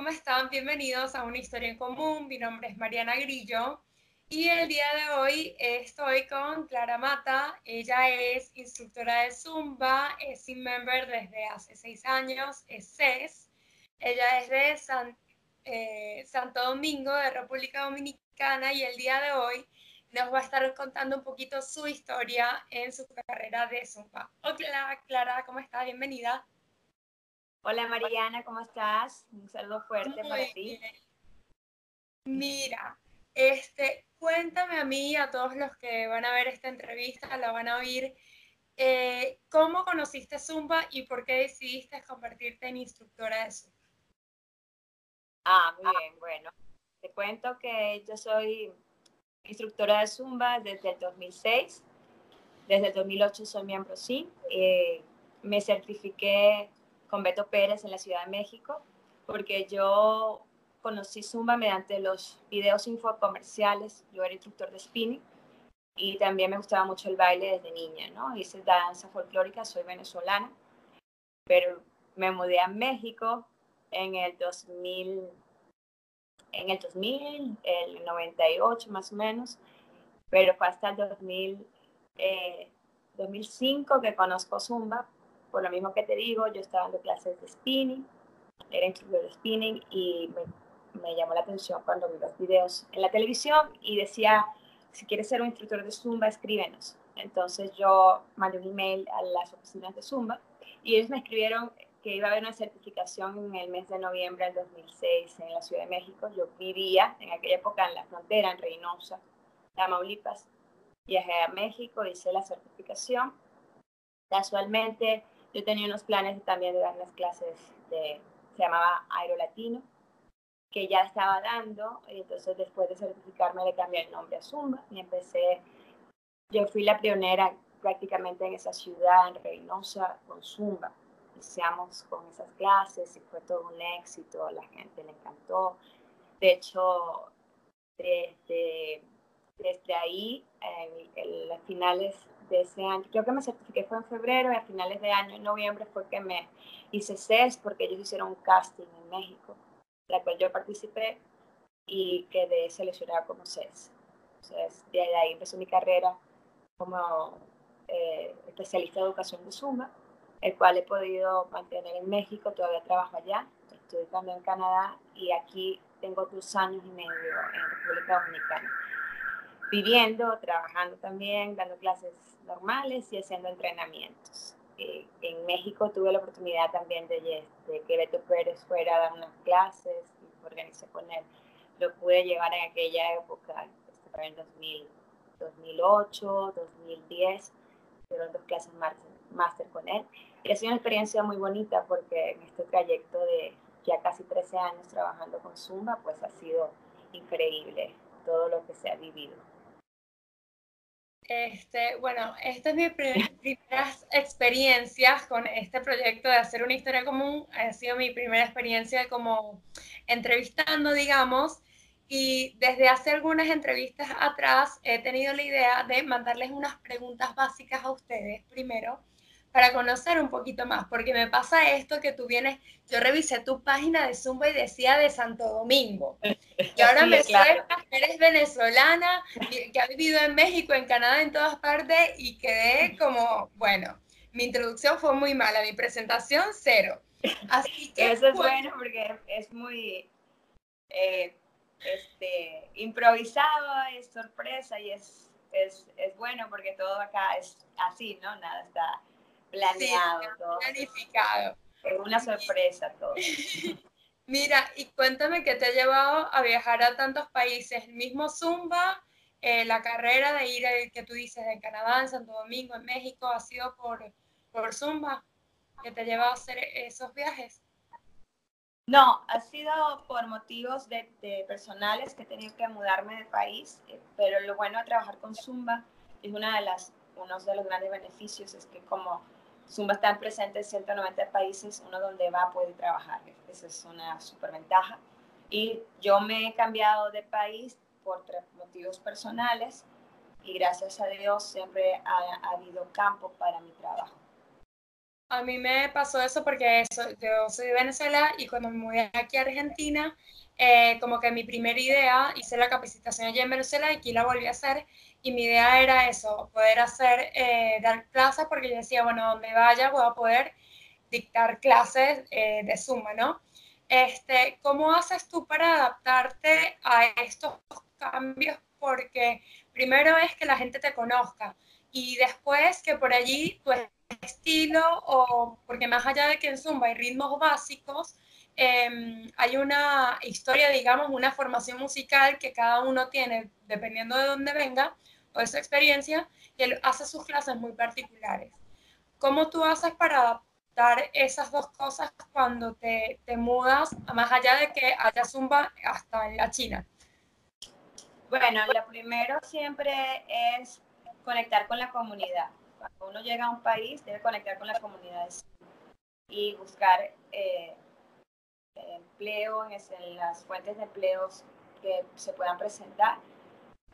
¿cómo están? Bienvenidos a Una Historia en Común. Mi nombre es Mariana Grillo y el día de hoy estoy con Clara Mata. Ella es instructora de Zumba, es Team Member desde hace seis años, es CES. Ella es de eh, Santo Domingo, de República Dominicana y el día de hoy nos va a estar contando un poquito su historia en su carrera de Zumba. Hola Clara, ¿cómo estás? Bienvenida. Hola Mariana, ¿cómo estás? Un saludo fuerte para ti. Mira, este, cuéntame a mí y a todos los que van a ver esta entrevista, la van a oír, eh, ¿cómo conociste Zumba y por qué decidiste convertirte en instructora de Zumba? Ah, muy bien, bueno. Te cuento que yo soy instructora de Zumba desde el 2006. Desde el 2008 soy miembro sí. Eh, me certifiqué con Beto Pérez en la Ciudad de México, porque yo conocí Zumba mediante los videos infocomerciales. Yo era instructor de spinning y también me gustaba mucho el baile desde niña, ¿no? Hice danza folclórica, soy venezolana, pero me mudé a México en el 2000, en el 2000, el 98 más o menos, pero fue hasta el 2000, 2005 eh, que conozco Zumba, por lo mismo que te digo, yo estaba dando clases de spinning, era instructor de spinning y me, me, llamó la atención cuando vi los videos en la televisión y decía, si quieres ser un instructor de Zumba, escríbenos. Entonces yo mandé un email a las oficinas de Zumba y ellos me escribieron que iba a haber una certificación en el mes de noviembre del 2006 en la Ciudad de México. Yo vivía en aquella época en la frontera, en Reynosa, Tamaulipas. Viajé a México, hice la certificación. Casualmente yo tenía unos planes también de dar las clases de, se llamaba Aero Latino, que ya estaba dando, y entonces después de certificarme le cambié el nombre a Zumba y empecé, yo fui la pionera prácticamente en esa ciudad, en Reynosa, con Zumba. Iniciamos con esas clases y fue todo un éxito, la gente le encantó. De hecho, desde, desde ahí, en las finales de ese año. Creo que me certifiqué fue en febrero y a finales de año, en noviembre, fue que me hice CES porque ellos hicieron un casting en México, la cual yo participé y quedé seleccionada como CES. Entonces, de ahí empezó mi carrera como eh, especialista de educación de Zumba, el cual he podido mantener en México, todavía trabajo allá, estoy también en Canadá y aquí tengo dos años y medio en República Dominicana viviendo, trabajando también, dando clases normales y haciendo entrenamientos. Eh, en México tuve la oportunidad también de, que Beto Pérez fuera a dar unas clases y organizé con él. Lo pude llevar en aquella época, este en 2008, 2010, fueron dos clases máster con él. Y ha sido una experiencia muy bonita porque en este trayecto de ya casi 13 años trabajando con Zumba, pues ha sido increíble todo lo que se ha vivido. Este, bueno, esta es mi primeras experiencias con este proyecto de hacer una historia común. Ha sido mi primera experiencia como entrevistando, digamos, y desde hace algunas entrevistas atrás he tenido la idea de mandarles unas preguntas básicas a ustedes primero para conocer un poquito más, porque me pasa esto que tú vienes, yo revisé tu página de Zumba y decía de Santo Domingo, y ahora me claro. que eres venezolana, que ha vivido en México, en Canadá, en todas partes, y quedé como, bueno, mi introducción fue muy mala, mi presentación cero. Así que, Eso es bueno porque es muy eh, este, improvisado, es sorpresa y es, es, es bueno porque todo acá es así, ¿no? Nada está planeado, todo. planificado. Es una sorpresa todo. Mira, y cuéntame qué te ha llevado a viajar a tantos países. El mismo Zumba, eh, la carrera de ir, eh, que tú dices, en Canadá, en Santo Domingo, en México, ¿ha sido por, por Zumba que te ha llevado a hacer esos viajes? No, ha sido por motivos de, de, personales que he tenido que mudarme de país, eh, pero lo bueno de trabajar con Zumba es una de las, uno de los grandes beneficios, es que como Zumba está presente en 190 países, uno donde va puede trabajar. Esa es una super ventaja. Y yo me he cambiado de país por motivos personales y gracias a Dios siempre ha, habido campo para mi trabajo. A mí me pasó eso porque eso, yo soy de Venezuela y cuando me mudé aquí a Argentina, eh, como que mi primera idea, hice la capacitación allí en Venezuela y aquí la volví a hacer y mi idea era eso, poder hacer, eh, dar clases porque yo decía, bueno, donde vaya voy a poder dictar clases eh, de Zumba, ¿no? Este, ¿Cómo haces tú para adaptarte a estos cambios? Porque primero es que la gente te conozca y después que por allí tu estilo o porque más allá de que en Zumba hay ritmos básicos, em, hay una historia, digamos, una formación musical que cada uno tiene dependiendo de dónde venga o de su experiencia, y él hace sus clases muy particulares. ¿Cómo tú haces para adaptar esas dos cosas cuando te, te mudas, más allá de que haya Zumba hasta en la China? Bueno, lo primero siempre es conectar con la comunidad. Cuando uno llega a un país, debe conectar con la comunidad y buscar eh, empleo en, las fuentes de empleos que se puedan presentar.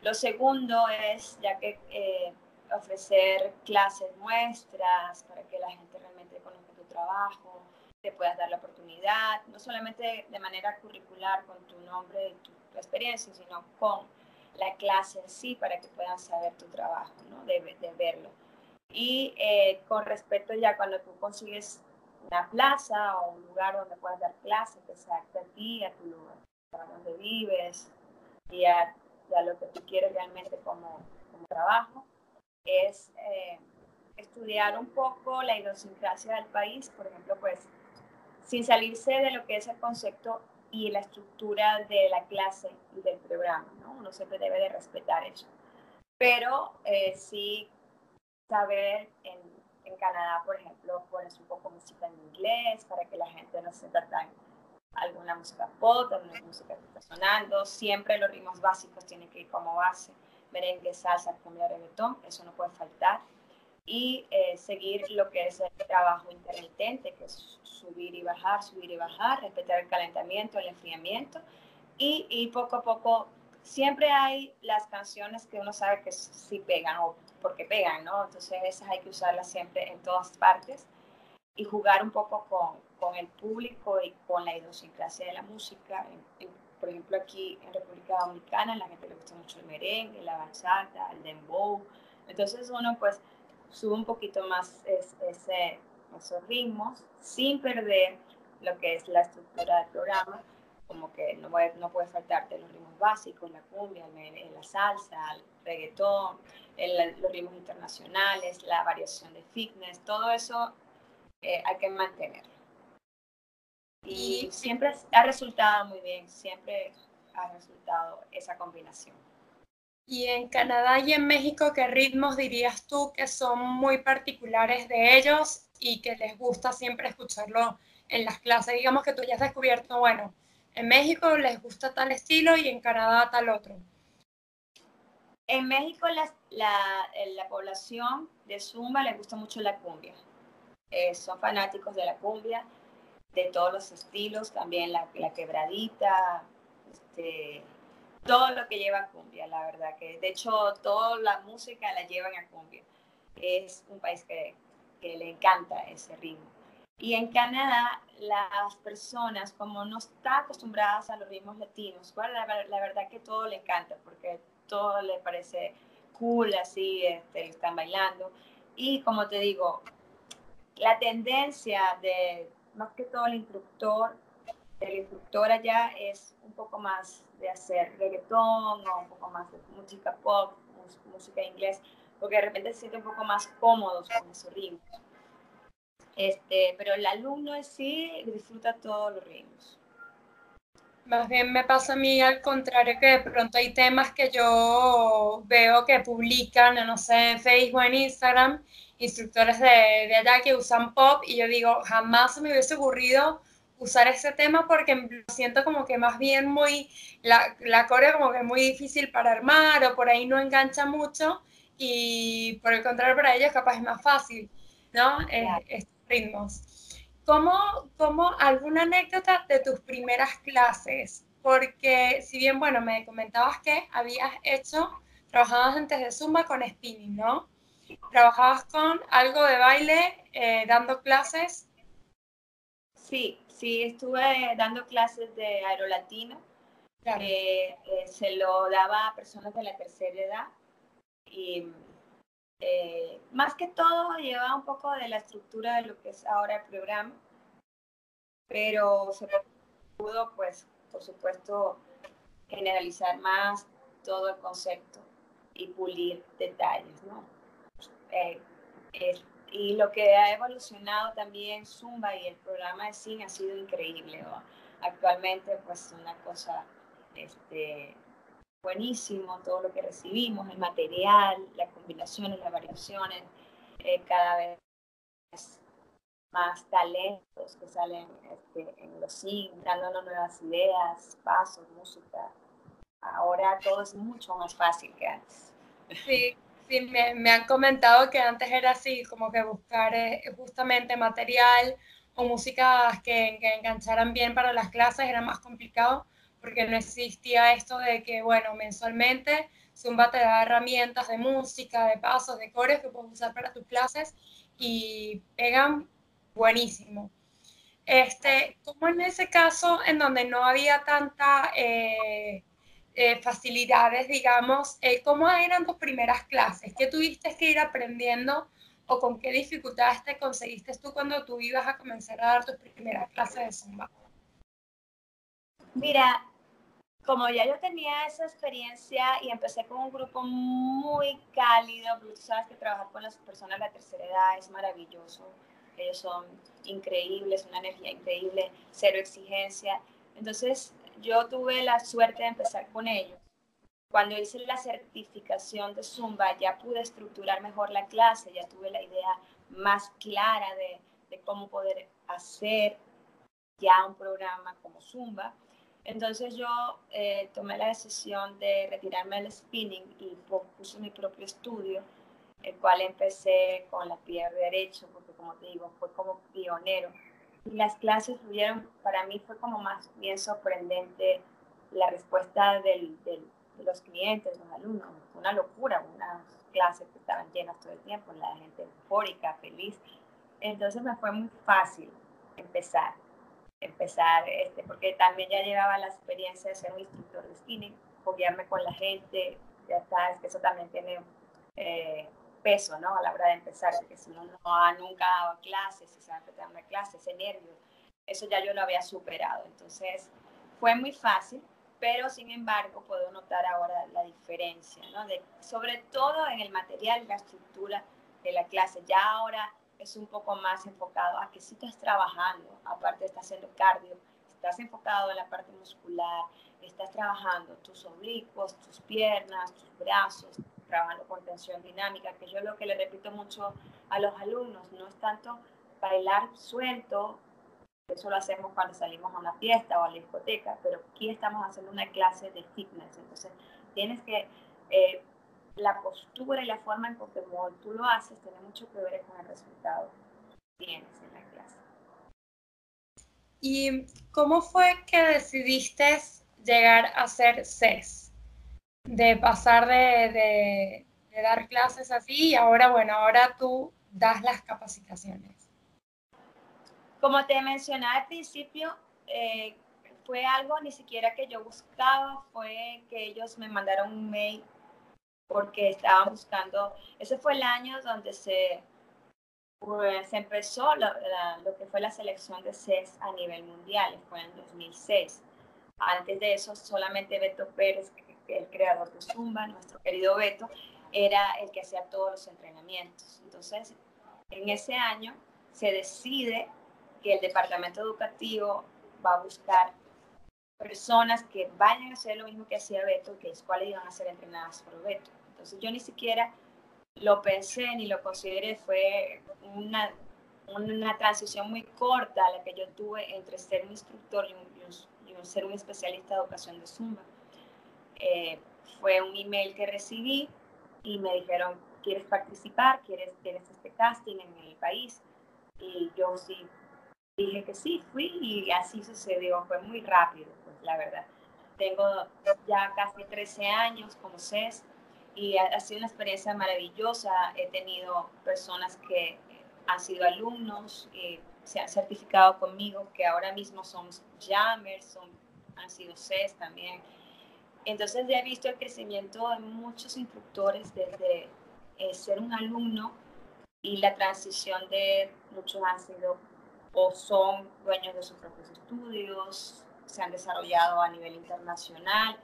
Lo segundo es, ya que eh, ofrecer clases muestras para que la gente realmente conozca tu trabajo, te puedas dar la oportunidad, no solamente de manera curricular con tu nombre y tu, tu experiencia, sino con la clase en sí para que puedan saber tu trabajo, ¿no? de, de verlo. Y eh, con respecto ya cuando tú consigues una plaza o un lugar donde puedas dar clases que a ti, a tu lugar, a donde vives y a, lo que tú quieres realmente como, como trabajo, es eh, estudiar un poco la idiosincrasia del país, por ejemplo, pues sin salirse de lo que es el concepto y la estructura de la clase y del programa, ¿no? Uno siempre debe de respetar eso. Pero eh, sí saber en, en, Canadá, por ejemplo, pones un poco música en inglés para que la gente no se tan alguna música pop, alguna música que está sonando. Siempre los ritmos básicos tienen que ir como base. Merengue, salsa, cumbia, reggaetón, eso no puede faltar y eh, seguir lo que es el trabajo intermitente, que es subir y bajar, subir y bajar, respetar el calentamiento, el enfriamiento y, y poco a poco siempre hay las canciones que uno sabe que sí pegan o porque pegan, ¿no? Entonces esas hay que usarlas siempre en todas partes y jugar un poco con, con el público y con la idiosincrasia de la música. por ejemplo, aquí en República Dominicana la gente le gusta mucho el merengue, la bachata, el dembow. Entonces uno pues sube un poquito más esos ritmos sin perder lo que es la estructura del programa, como que no, puede, no puede faltarte los ritmos básicos, la cumbia, la salsa, el reggaetón, los ritmos internacionales, la variación de fitness, todo eso eh, hay que mantenerlo. Y siempre ha resultado muy bien, siempre ha resultado esa combinación. Y en Canadá y en México, ¿qué ritmos dirías tú que son muy particulares de ellos y que les gusta siempre escucharlo en las clases? Digamos que tú ya has descubierto, bueno, en México les gusta tal estilo y en Canadá tal otro. En México la, la, población de Zumba les gusta mucho la cumbia. Eh, son fanáticos de la cumbia, de todos los estilos, también la, la quebradita, este, todo lo que lleva cumbia, la verdad que de hecho toda la música la llevan a cumbia. Es un país que, que le encanta ese ritmo. Y en Canadá las personas como no están acostumbradas a los ritmos latinos, la, verdad que todo le encanta porque todo le parece cool, así, este, están bailando. Y como te digo, la tendencia de más que todo el instructor, el instructor allá es un poco más de hacer reggaetón o un poco más de música pop, música inglés, porque de repente se siente un poco más cómodos con esos ritmos. Este, pero el alumno en sí disfruta todos los ritmos. Más bien me pasa a mí al contrario que de pronto hay temas que yo veo que publican, no sé, en Facebook, en Instagram, instructores de, de allá que usan pop y yo digo, jamás se me hubiese ocurrido usar ese tema porque lo siento como que más bien muy, la, la coreo como que es muy difícil para armar o por ahí no engancha mucho y por el contrario para ellos capaz es más fácil, ¿no? Eh, estos ritmos. ¿Cómo, ¿Cómo alguna anécdota de tus primeras clases? Porque si bien, bueno, me comentabas que habías hecho, trabajabas antes de Zumba con spinning, ¿no? ¿Trabajabas con algo de baile, eh, dando clases? Sí, sí, estuve dando clases de aerolatino. Eh, eh, se lo daba a personas de la tercera edad y más que todo llevaba un poco de la estructura de lo que es ahora el programa, pero se pudo, pues, por supuesto, generalizar más todo el concepto y pulir detalles, ¿no? Eh, y lo que ha evolucionado también Zumba y el programa de cine ha sido increíble. Actualmente, pues, una cosa este, buenísimo, todo lo que recibimos, el material, las combinaciones, las variaciones, eh, cada vez más talentos que salen este, en los cines, dándonos nuevas ideas, pasos, música. Ahora todo es mucho más fácil que antes. Sí, sí me, me han comentado que antes era así, como que buscar eh, justamente material o músicas que, que engancharan bien para las clases era más complicado porque no existía esto de que, bueno, mensualmente Zumba te da herramientas de música, de pasos, de cores que puedes usar para tus clases y pegan buenísimo. Este, como en ese caso en donde no había tanta eh, eh, facilidades, digamos, eh, ¿cómo eran tus primeras clases? ¿Qué tuviste que ir aprendiendo o con qué dificultades te conseguiste tú cuando tú ibas a comenzar a dar tus primeras clases de Zumba? Mira, como ya yo tenía esa experiencia y empecé con un grupo muy cálido, tú sabes que trabajar con las personas de la tercera edad es maravilloso, ellos son increíbles, una energía increíble, cero exigencia. Entonces yo tuve la suerte de empezar con ellos. Cuando hice la certificación de Zumba ya pude estructurar mejor la clase, ya tuve la idea más clara de, de cómo poder hacer ya un programa como Zumba. Entonces yo eh, tomé la decisión de retirarme del spinning y puse mi propio estudio, el cual empecé con la pierna derecho, porque como te digo, fue como pionero. Y las clases fluyeron, para mí fue como más bien sorprendente la respuesta del, de los clientes, los alumnos. Fue una locura, unas clases que estaban llenas todo el tiempo, la gente eufórica, feliz. Entonces me fue muy fácil empezar empezar, este, porque también ya llevaba la experiencia de ser un instructor de spinning, foguearme con la gente, ya está, es que eso también tiene eh, peso, ¿no? A la hora de empezar, porque si uno no ha nunca dado clases, si se va a una clase, ese nervio, eso ya yo lo había superado. Entonces, fue muy fácil, pero sin embargo puedo notar ahora la diferencia, ¿no? De, sobre todo en el material la estructura de la clase. Ya ahora es un poco más enfocado a que si estás trabajando, aparte estás haciendo cardio, estás enfocado en la parte muscular, estás trabajando tus oblicuos, tus piernas, tus brazos, trabajando con tensión dinámica, que yo lo que le repito mucho a los alumnos, no es tanto bailar suelto, eso lo hacemos cuando salimos a una fiesta o a la discoteca, pero aquí estamos haciendo una clase de fitness, entonces tienes que eh, la postura y la forma en que tú lo haces tiene mucho que ver con el resultado que tienes en la clase. ¿Y cómo fue que decidiste llegar a ser CES? De pasar de, dar clases así y ahora, bueno, ahora tú das las capacitaciones. Como te mencioné al principio, eh, fue algo ni siquiera que yo buscaba, fue que ellos me mandaron un mail porque estaban buscando, ese fue el año donde se, pues, se empezó lo, que fue la selección de CES a nivel mundial, fue en 2006. Antes de eso, solamente Beto Pérez, el creador de Zumba, nuestro querido Beto, era el que hacía todos los entrenamientos. Entonces, en ese año se decide que el departamento educativo va a buscar personas que vayan a hacer lo mismo que hacía Beto, que es cuáles iban a ser entrenadas por Beto. Entonces yo ni siquiera lo pensé ni lo consideré, fue una, una transición muy corta la que yo tuve entre ser un instructor y, ser un especialista de educación de Zumba. Eh, fue un email que recibí y me dijeron, ¿quieres participar? ¿Quieres, ¿Tienes este casting en el país? Y yo sí dije que sí, fui y así sucedió, fue muy rápido, la verdad. Tengo ya casi 13 años como CES y ha, sido una experiencia maravillosa. He tenido personas que han sido alumnos, y se han certificado conmigo, que ahora mismo son jammers, son, han sido CES también. Entonces he visto el crecimiento de muchos instructores desde eh, ser un alumno y la transición de muchos han sido o son dueños de sus propios estudios, se han desarrollado a nivel internacional,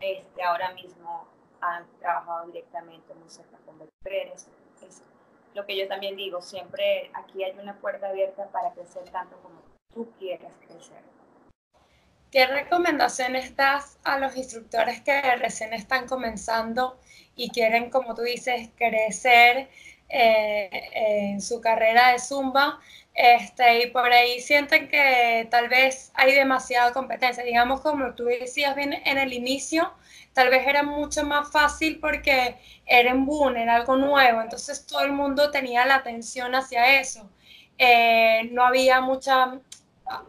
este, ahora mismo han trabajado directamente muy cerca con Pérez. Es lo que yo también digo, siempre aquí hay una puerta abierta para crecer tanto como tú quieras crecer. ¿Qué recomendaciones das a los instructores que recién están comenzando y quieren, como tú dices, crecer en su carrera de Zumba? Este, y por ahí sienten que tal vez hay demasiada competencia. Digamos, como tú decías bien en el inicio, tal vez era mucho más fácil porque era en boom, era algo nuevo, entonces todo el mundo tenía la atención hacia eso. Eh, no había mucha,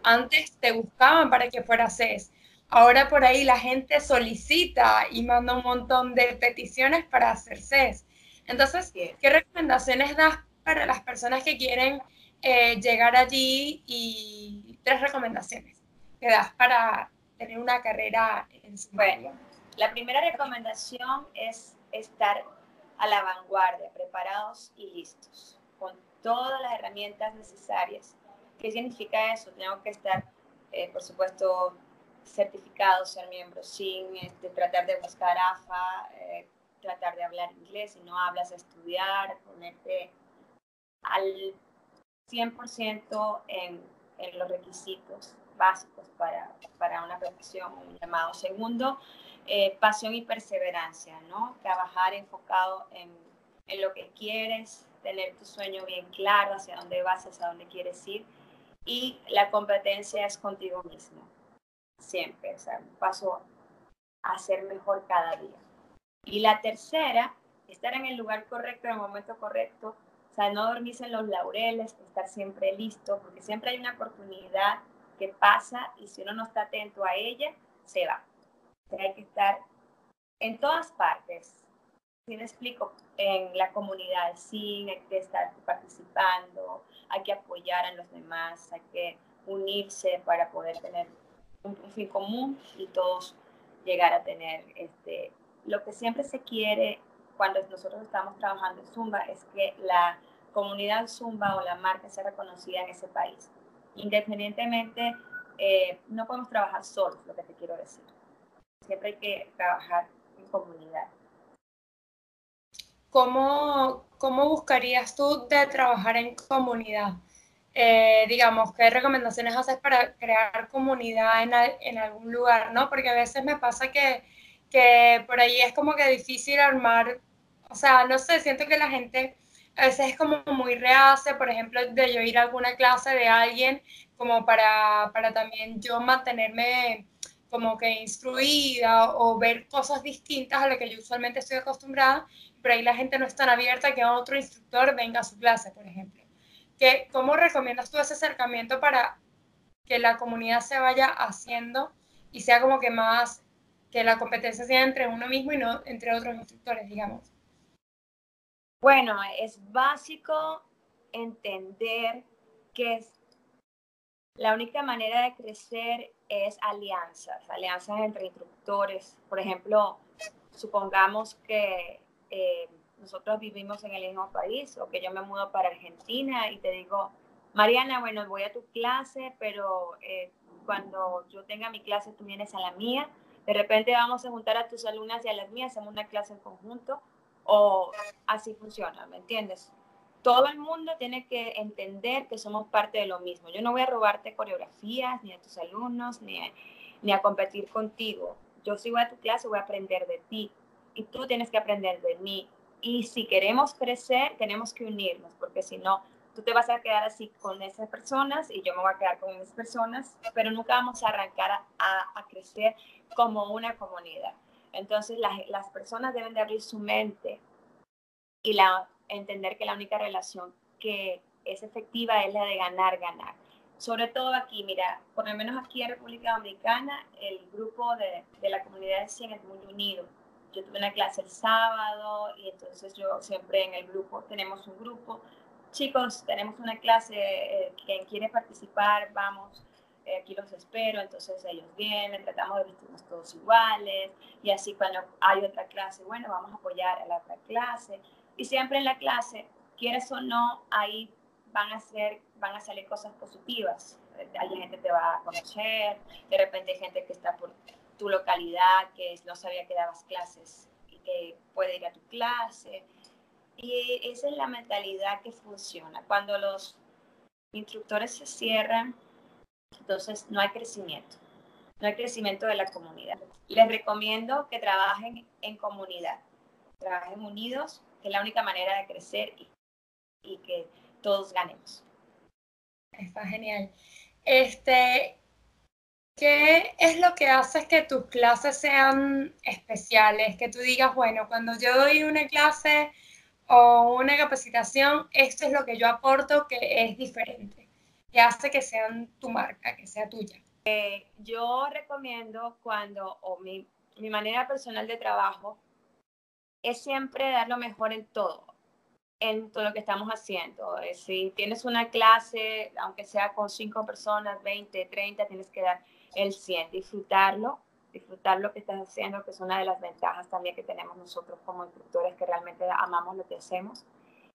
antes te buscaban para que fuera CES. Ahora por ahí la gente solicita y manda un montón de peticiones para hacer CES. Entonces, ¿qué recomendaciones das para las personas que quieren eh, llegar allí y tres recomendaciones que das para tener una carrera en su Bueno, la primera recomendación es estar a la vanguardia, preparados y listos, con todas las herramientas necesarias. ¿Qué significa eso? Tengo que estar, eh, por supuesto, certificado, ser miembro sin este, tratar de buscar AFA, eh, tratar de hablar inglés, si no hablas, estudiar, ponerte al 100% en, en, los requisitos básicos para, para una profesión, un llamado. Segundo, eh, pasión y perseverancia, ¿no? Trabajar enfocado en, en, lo que quieres, tener tu sueño bien claro, hacia dónde vas, hacia dónde quieres ir. Y la competencia es contigo mismo, siempre, o sea, paso a ser mejor cada día. Y la tercera, estar en el lugar correcto, en el momento correcto, o sea, no dormirse en los laureles, estar siempre listo, porque siempre hay una oportunidad que pasa y si uno no está atento a ella, se va hay que estar en todas partes. Si me explico, en la comunidad, sí, hay que estar participando, hay que apoyar a los demás, hay que unirse para poder tener un, fin común y todos llegar a tener este, lo que siempre se quiere cuando nosotros estamos trabajando en Zumba es que la comunidad Zumba o la marca sea reconocida en ese país. Independientemente, eh, no podemos trabajar solos, lo que te quiero decir siempre hay que trabajar en comunidad. ¿Cómo, cómo buscarías tú de trabajar en comunidad? Eh, digamos, ¿qué recomendaciones haces para crear comunidad en, en, algún lugar, no? Porque a veces me pasa que, que por ahí es como que difícil armar, o sea, no sé, siento que la gente a veces es como muy reace, por ejemplo, de yo ir a alguna clase de alguien, como para, para también yo mantenerme como que instruida o ver cosas distintas a lo que yo usualmente estoy acostumbrada, pero ahí la gente no es tan abierta que otro instructor venga a su clase, por ejemplo. ¿Qué, ¿Cómo recomiendas tú ese acercamiento para que la comunidad se vaya haciendo y sea como que más, que la competencia sea entre uno mismo y no entre otros instructores, digamos? Bueno, es básico entender que es la única manera de crecer es alianzas, alianzas entre instructores. Por ejemplo, supongamos que eh, nosotros vivimos en el mismo país o que yo me mudo para Argentina y te digo, Mariana, bueno, voy a tu clase, pero eh, cuando yo tenga mi clase tú vienes a la mía. De repente vamos a juntar a tus alumnas y a las mías, hacemos una clase en conjunto o así funciona, ¿me entiendes? todo el mundo tiene que entender que somos parte de lo mismo. Yo no voy a robarte coreografías, ni a tus alumnos, ni a, ni a competir contigo. Yo si voy a tu clase, voy a aprender de ti y tú tienes que aprender de mí. Y si queremos crecer, tenemos que unirnos, porque si no, tú te vas a quedar así con esas personas y yo me voy a quedar con esas personas, pero nunca vamos a arrancar a, a, crecer como una comunidad. Entonces las, las personas deben de abrir su mente y la entender que la única relación que es efectiva es la de ganar, ganar. Sobre todo aquí, mira, por lo menos aquí en República Dominicana, el grupo de, de la comunidad de 100 es muy unido. yo tuve una clase el sábado y entonces yo siempre en el grupo, tenemos un grupo, chicos, tenemos una clase, eh, quien quiere participar, vamos, aquí los espero, entonces ellos vienen, tratamos de vestirnos todos iguales y así cuando hay otra clase, bueno, vamos a apoyar a la otra clase y siempre en la clase, quieres o no, ahí van a, ser, van a salir cosas positivas. Alguien gente te va a conocer, de repente hay gente que está por tu localidad, que no sabía que dabas clases y que puede ir a tu clase. Y esa es la mentalidad que funciona. Cuando los instructores se cierran, entonces no hay crecimiento, no hay crecimiento de la comunidad. Les recomiendo que trabajen en comunidad, trabajen unidos, que es la única manera de crecer y, que todos ganemos. Está genial. Este, ¿Qué es lo que hace que tus clases sean especiales? Que tú digas, bueno, cuando yo doy una clase o una capacitación, esto es lo que yo aporto que es diferente. ¿Qué hace que sean tu marca, que sea tuya? Eh, yo recomiendo cuando, o mi, mi manera personal de trabajo, es siempre dar lo mejor en todo en todo lo que estamos haciendo. Si tienes una clase, aunque sea con cinco personas, 20, 30, tienes que dar el 100, disfrutarlo, disfrutar lo que estás haciendo, que es una de las ventajas también que tenemos nosotros como instructores, que realmente amamos lo que hacemos,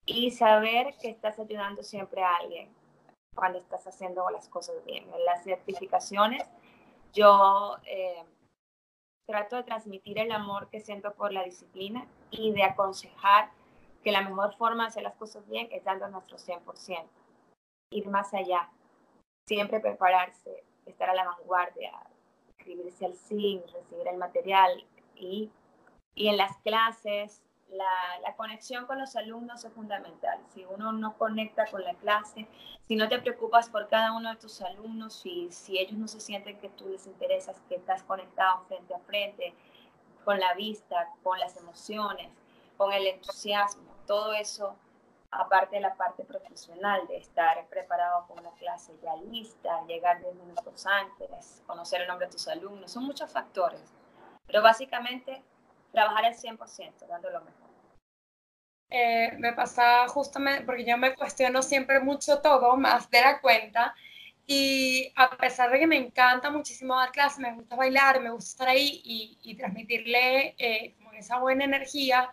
y saber que estás ayudando siempre a alguien cuando estás haciendo las cosas bien. En las certificaciones, yo eh, trato de transmitir el amor que siento por la disciplina y de aconsejar que la mejor forma de hacer las cosas bien es dando nuestro 100%, ir más allá, siempre prepararse, estar a la vanguardia, escribirse al SIN, recibir el material y, y en las clases la, conexión con los alumnos es fundamental. Si uno no conecta con la clase, si no te preocupas por cada uno de tus alumnos, si, si ellos no se sienten que tú les interesas, que estás conectado frente a frente, con la vista, con las emociones, con el entusiasmo, todo eso, aparte de la parte profesional, de estar preparado con una clase ya lista, llegar 10 minutos antes, conocer el nombre de tus alumnos, son muchos factores. Pero básicamente, trabajar al 100%, dando lo mejor. Eh, me pasa justamente, porque yo me cuestiono siempre mucho todo, más de la cuenta, y a pesar de que me encanta muchísimo dar clases, me gusta bailar, me gusta estar ahí y, transmitirle eh, esa buena energía,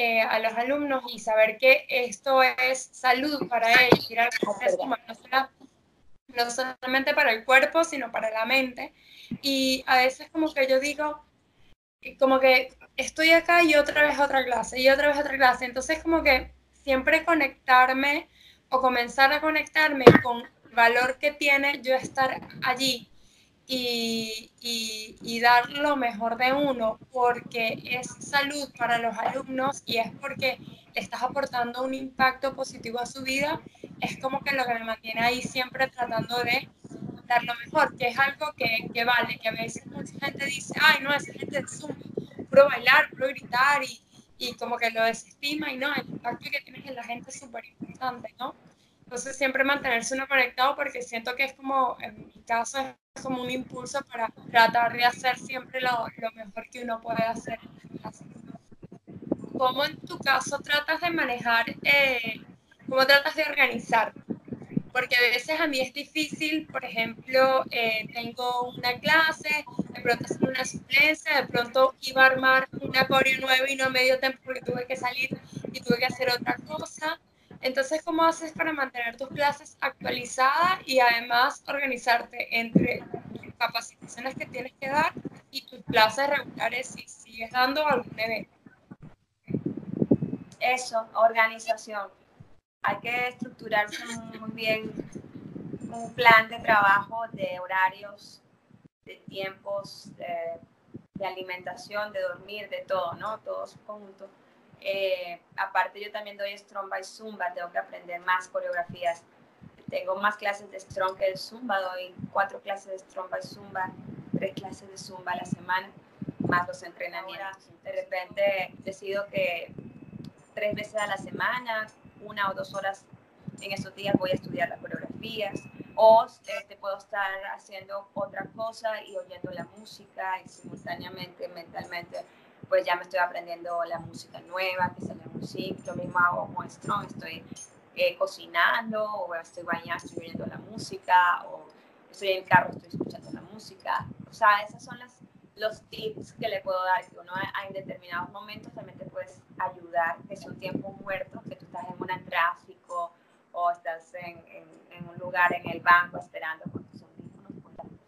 eh, a los alumnos y saber que esto es salud para ellos, no, solamente para el cuerpo, sino para la mente. Y a veces como que yo digo, como que estoy acá y otra vez otra clase, y otra vez otra clase. Entonces como que siempre conectarme o comenzar a conectarme con el valor que tiene yo estar allí y, y, dar lo mejor de uno porque es salud para los alumnos y es porque le estás aportando un impacto positivo a su vida, es como que lo que me mantiene ahí siempre tratando de dar lo mejor, que es algo que, que vale, que a veces mucha gente dice, ay, no, esa gente es Zoom, puro bailar, puro gritar y, y como que lo desestima y no, el impacto que tienes en la gente es súper importante, ¿no? Entonces siempre mantenerse uno conectado porque siento que es como, en mi caso, es como un impulso para tratar de hacer siempre lo, lo mejor que uno puede hacer ¿Cómo en tu caso tratas de manejar, eh, cómo tratas de organizar? Porque a veces a mí es difícil, por ejemplo, eh, tengo una clase, de pronto hacer una suplencia, de pronto iba a armar un acorio nuevo y no medio tiempo porque tuve que salir y tuve que hacer otra cosa. Entonces, ¿cómo haces para mantener tus clases actualizadas y además organizarte entre las capacitaciones que tienes que dar y tus clases regulares si sigues dando algún evento? Eso, organización. Hay que estructurarse muy bien un plan de trabajo, de horarios, de tiempos, de, de alimentación, de dormir, de todo, ¿no? Todo su conjunto eh, aparte yo también doy Strong by Zumba, tengo que aprender más coreografías. Tengo más clases de Strong que de Zumba, doy cuatro clases de Strong by Zumba, tres clases de Zumba a la semana, más los entrenamientos. De repente decido que tres veces a la semana, una o dos horas en esos días voy a estudiar las coreografías o este, puedo estar haciendo otra cosa y oyendo la música y simultáneamente, mentalmente pues ya me estoy aprendiendo la música nueva, que sale música, lo mismo hago muestro, estoy eh, cocinando, o estoy bañando, estoy viendo la música, o estoy en el carro, estoy escuchando la música. O sea, esos son las, los tips que le puedo dar, que uno en determinados momentos también te puedes ayudar, que son tiempos muertos, que tú estás en un tráfico o estás en, en, un lugar en el banco esperando con tus audífonos,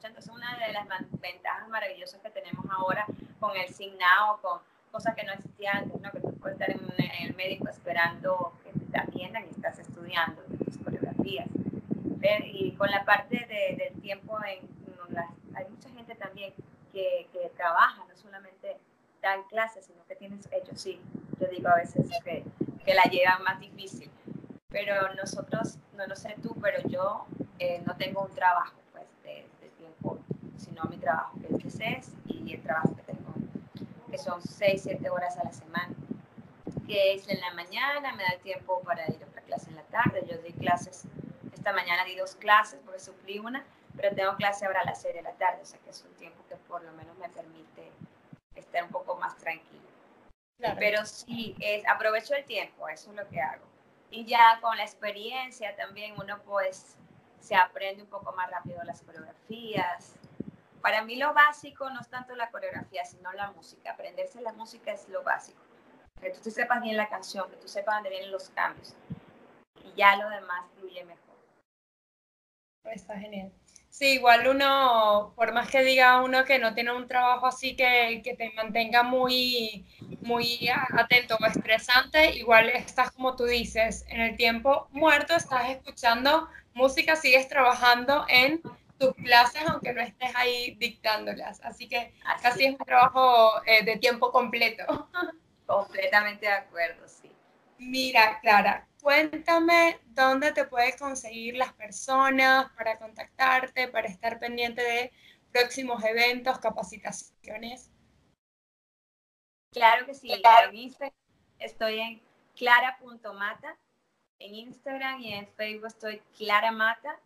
Entonces, una de las ventajas maravillosas que tenemos ahora con el Signao, con cosas que no existían antes, ¿no? que tú puedes estar en, el médico esperando que te atiendan y estás estudiando tus coreografías. Y con la parte de, del tiempo, en, hay mucha gente también que, que, trabaja, no solamente dan clases, sino que tienes hecho, sí, yo digo a veces que, que la llevan más difícil. Pero nosotros, no lo sé tú, pero yo eh, no tengo un trabajo pues, de, de, tiempo, sino mi trabajo que es de CES y el trabajo que tengo que son 6, 7 horas a la semana, que es en la mañana, me da tiempo para ir a otra clase en la tarde, yo di clases, esta mañana di dos clases porque suplí una, pero tengo clase ahora a las 6 de la tarde, o sea que es un tiempo por lo menos me permite estar un poco más tranquilo. Pero sí, es, aprovecho el tiempo, eso es lo que hago. Y ya con la experiencia también uno pues se aprende un poco más rápido las coreografías, para mí lo básico no es tanto la coreografía, sino la música. Aprenderse la música es lo básico. Que tú te sepas bien la canción, que tú sepas dónde vienen los cambios. Y ya lo demás fluye mejor. Está genial. Sí, igual uno, por más que diga uno que no tiene un trabajo así que, que te mantenga muy, muy atento o estresante, igual estás como tú dices, en el tiempo muerto estás escuchando música, sigues trabajando en tus clases, aunque no estés ahí dictándolas. Así que casi es un trabajo eh, de tiempo completo. Completamente de acuerdo, sí. Mira, Clara, cuéntame dónde te puedes conseguir las personas para contactarte, para estar pendiente de próximos eventos, capacitaciones. Claro que sí. En Instagram estoy en clara.mata. En Instagram y en Facebook estoy Clara Mata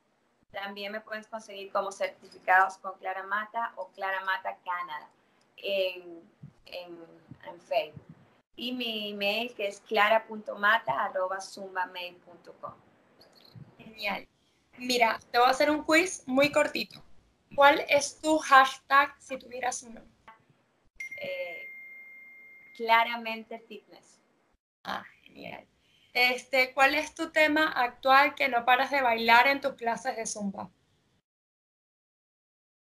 también me puedes conseguir como certificados con Clara Mata o Clara Mata Canadá en, en, Facebook. Y mi email que es clara.mata.zumbamail.com. Genial. Mira, te voy a hacer un quiz muy cortito. ¿Cuál es tu hashtag si tuvieras uno? Eh, claramente fitness. Ah, genial. Este, ¿Cuál es tu tema actual que no paras de bailar en tus clases de Zumba?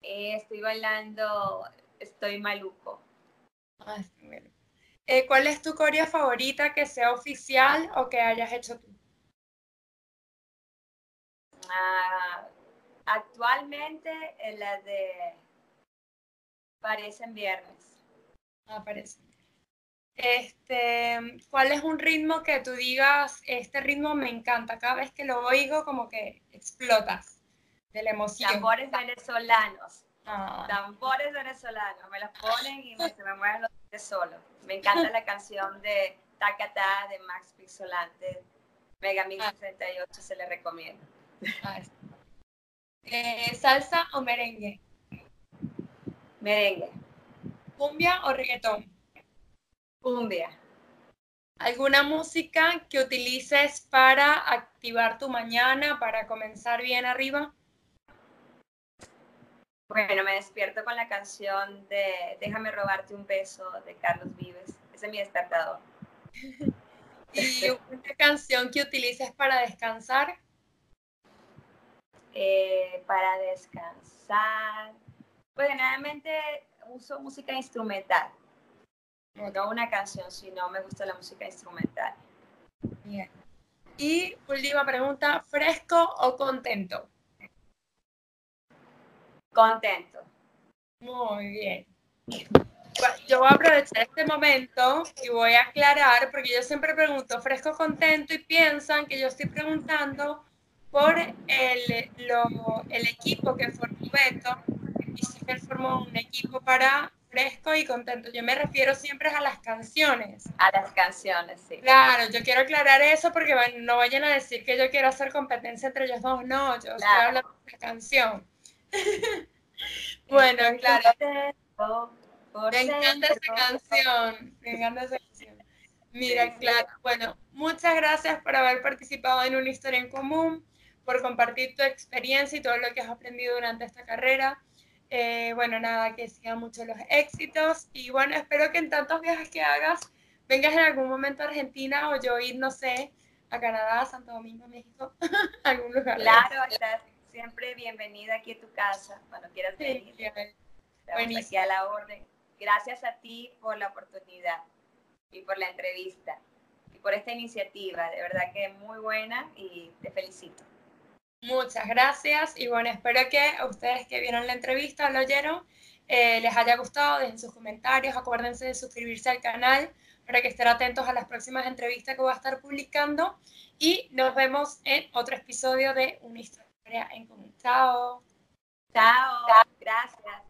Eh, estoy bailando, estoy maluco. Ah, eh, ¿Cuál es tu coreo favorita que sea oficial o que hayas hecho tú? Ah, actualmente la de Parecen Viernes. Ah, parece. Este, ¿cuál es un ritmo que tú digas, este ritmo me encanta? Cada vez que lo oigo, como que explotas de la emoción. Tambores venezolanos. Ah. Tambores venezolanos. Me los ponen y se me mueven los solo. Me encanta la canción de Tacata de Max Pixolante. Mega 68 se le recomienda. Ah, eh, ¿Salsa o merengue? Merengue. ¿Cumbia o reggaetón? Cumbia. ¿Alguna música que utilices para activar tu mañana, para comenzar bien arriba? Bueno, me despierto con la canción de Déjame robarte un beso de Carlos Vives. Ese es mi despertador. ¿Y una canción que utilices para descansar? Eh, para descansar. Pues generalmente uso música instrumental no una canción, sino me gusta la música instrumental. Bien. Y última pregunta, ¿fresco o contento? Contento. Muy bien. Yo voy a aprovechar este momento y voy a aclarar, porque yo siempre pregunto fresco contento y piensan que yo estoy preguntando por el, el equipo que formó Beto, y si él formó un equipo para fresco y contento. Yo me refiero siempre a las canciones. A las canciones, sí. Claro, yo quiero aclarar eso porque no vayan a decir que yo quiero hacer competencia entre ellos dos. No, yo estoy hablando de la canción. bueno, claro. me encanta esa canción, me encanta esa canción. Mira, claro, bueno, muchas gracias por haber participado en una historia en común, por compartir tu experiencia y todo lo que has aprendido durante esta carrera. Eh, bueno, nada, que sigan mucho los éxitos y bueno, espero que en tantos viajes que hagas vengas en algún momento a Argentina o yo ir, no sé, a Canadá, Santo Domingo, México, algún lugar. Claro, estás siempre bienvenida aquí a tu casa, cuando quieras venir. Estamos aquí a la orden. Gracias a ti por la oportunidad y por la entrevista y por esta iniciativa. De verdad que es muy buena y te felicito. Muchas gracias y bueno, espero que a ustedes que vieron la entrevista, lo oyeron, eh, les haya gustado, dejen sus comentarios, acuérdense de suscribirse al canal para que estén atentos a las próximas entrevistas que voy a estar publicando y nos vemos en otro episodio de Una historia en común. Chao. Chao. Gracias.